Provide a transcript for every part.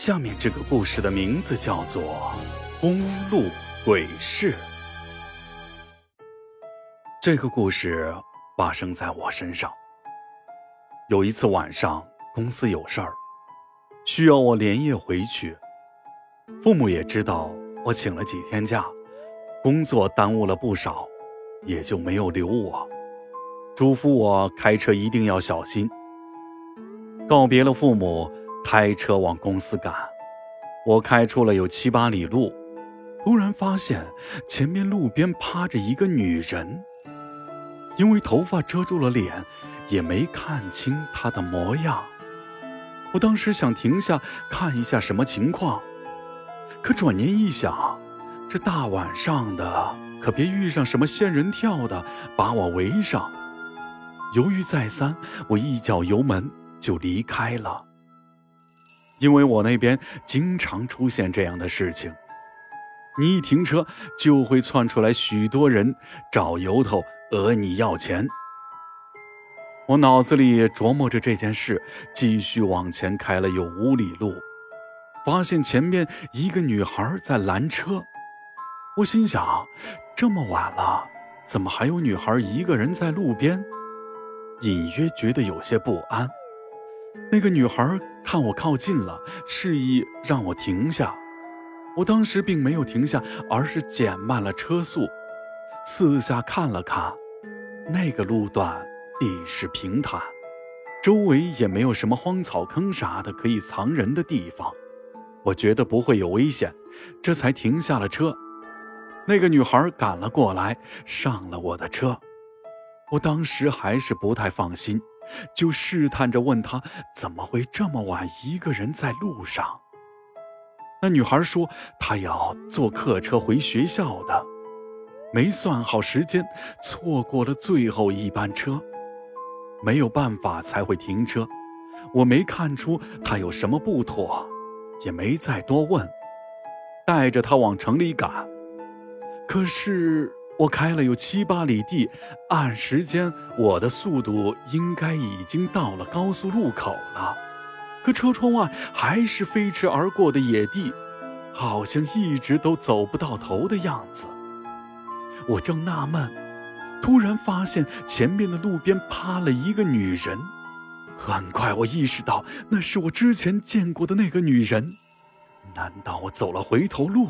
下面这个故事的名字叫做《公路鬼事》。这个故事发生在我身上。有一次晚上，公司有事儿，需要我连夜回去。父母也知道我请了几天假，工作耽误了不少，也就没有留我，嘱咐我开车一定要小心。告别了父母，开车往公司赶。我开出了有七八里路，突然发现前面路边趴着一个女人。因为头发遮住了脸，也没看清她的模样。我当时想停下看一下什么情况，可转念一想，这大晚上的，可别遇上什么仙人跳的把我围上。犹豫再三，我一脚油门。就离开了，因为我那边经常出现这样的事情，你一停车就会窜出来许多人找由头讹你要钱。我脑子里琢磨着这件事，继续往前开了有五里路，发现前面一个女孩在拦车，我心想，这么晚了，怎么还有女孩一个人在路边？隐约觉得有些不安。那个女孩看我靠近了，示意让我停下。我当时并没有停下，而是减慢了车速，四下看了看。那个路段地势平坦，周围也没有什么荒草坑啥的可以藏人的地方。我觉得不会有危险，这才停下了车。那个女孩赶了过来，上了我的车。我当时还是不太放心。就试探着问他怎么会这么晚一个人在路上。那女孩说她要坐客车回学校的，没算好时间，错过了最后一班车，没有办法才会停车。我没看出她有什么不妥，也没再多问，带着她往城里赶。可是。我开了有七八里地，按时间，我的速度应该已经到了高速路口了。可车窗外还是飞驰而过的野地，好像一直都走不到头的样子。我正纳闷，突然发现前面的路边趴了一个女人。很快，我意识到那是我之前见过的那个女人。难道我走了回头路？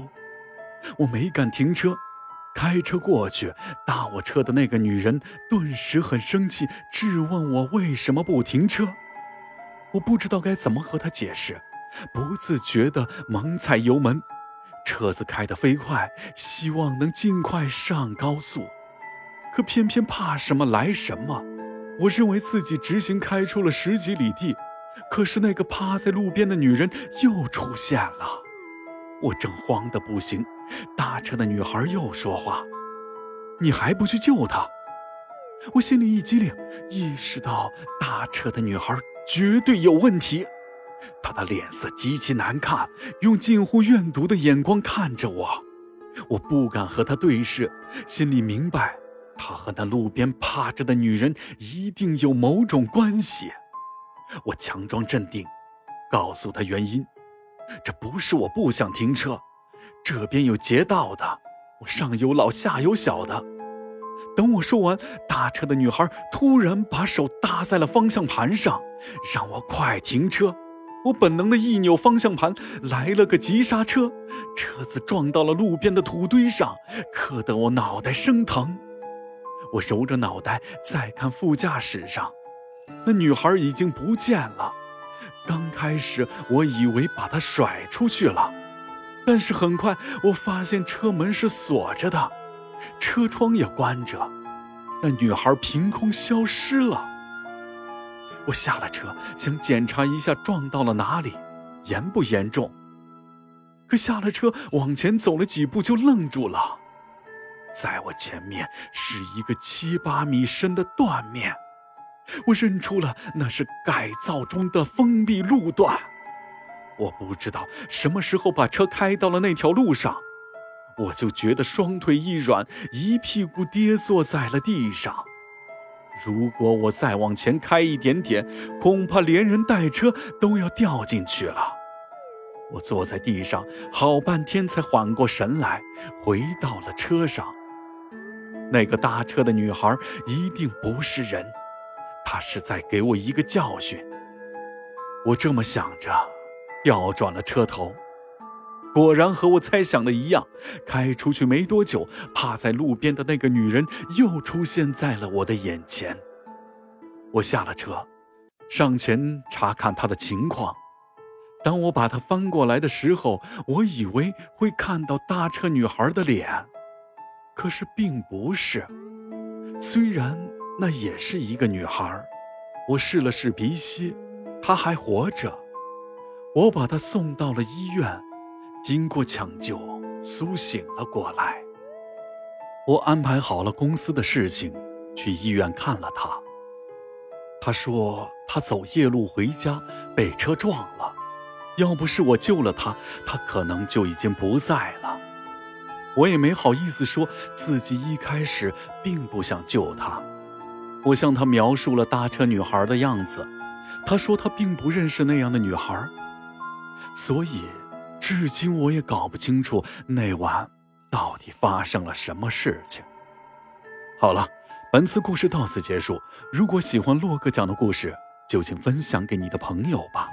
我没敢停车。开车过去，搭我车的那个女人顿时很生气，质问我为什么不停车。我不知道该怎么和她解释，不自觉地猛踩油门，车子开得飞快，希望能尽快上高速。可偏偏怕什么来什么，我认为自己直行开出了十几里地，可是那个趴在路边的女人又出现了。我正慌得不行，大车的女孩又说话：“你还不去救她？”我心里一激灵，意识到大车的女孩绝对有问题。她的脸色极其难看，用近乎怨毒的眼光看着我。我不敢和她对视，心里明白，她和那路边趴着的女人一定有某种关系。我强装镇定，告诉她原因。这不是我不想停车，这边有劫道的，我上有老下有小的。等我说完，大车的女孩突然把手搭在了方向盘上，让我快停车。我本能的一扭方向盘，来了个急刹车，车子撞到了路边的土堆上，磕得我脑袋生疼。我揉着脑袋再看副驾驶上，那女孩已经不见了。刚开始我以为把她甩出去了，但是很快我发现车门是锁着的，车窗也关着，那女孩凭空消失了。我下了车，想检查一下撞到了哪里，严不严重。可下了车往前走了几步就愣住了，在我前面是一个七八米深的断面。我认出了，那是改造中的封闭路段。我不知道什么时候把车开到了那条路上，我就觉得双腿一软，一屁股跌坐在了地上。如果我再往前开一点点，恐怕连人带车都要掉进去了。我坐在地上好半天才缓过神来，回到了车上。那个搭车的女孩一定不是人，她是在给我一个教训。我这么想着，调转了车头。果然和我猜想的一样，开出去没多久，趴在路边的那个女人又出现在了我的眼前。我下了车，上前查看她的情况。当我把她翻过来的时候，我以为会看到搭车女孩的脸，可是并不是。虽然那也是一个女孩，我试了试鼻息，她还活着。我把她送到了医院。经过抢救，苏醒了过来。我安排好了公司的事情，去医院看了他。他说他走夜路回家被车撞了，要不是我救了他，他可能就已经不在了。我也没好意思说自己一开始并不想救他。我向他描述了搭车女孩的样子，他说他并不认识那样的女孩，所以。至今我也搞不清楚那晚到底发生了什么事情。好了，本次故事到此结束。如果喜欢洛哥讲的故事，就请分享给你的朋友吧。